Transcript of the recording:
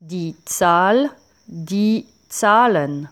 die Zahl, die Zahlen.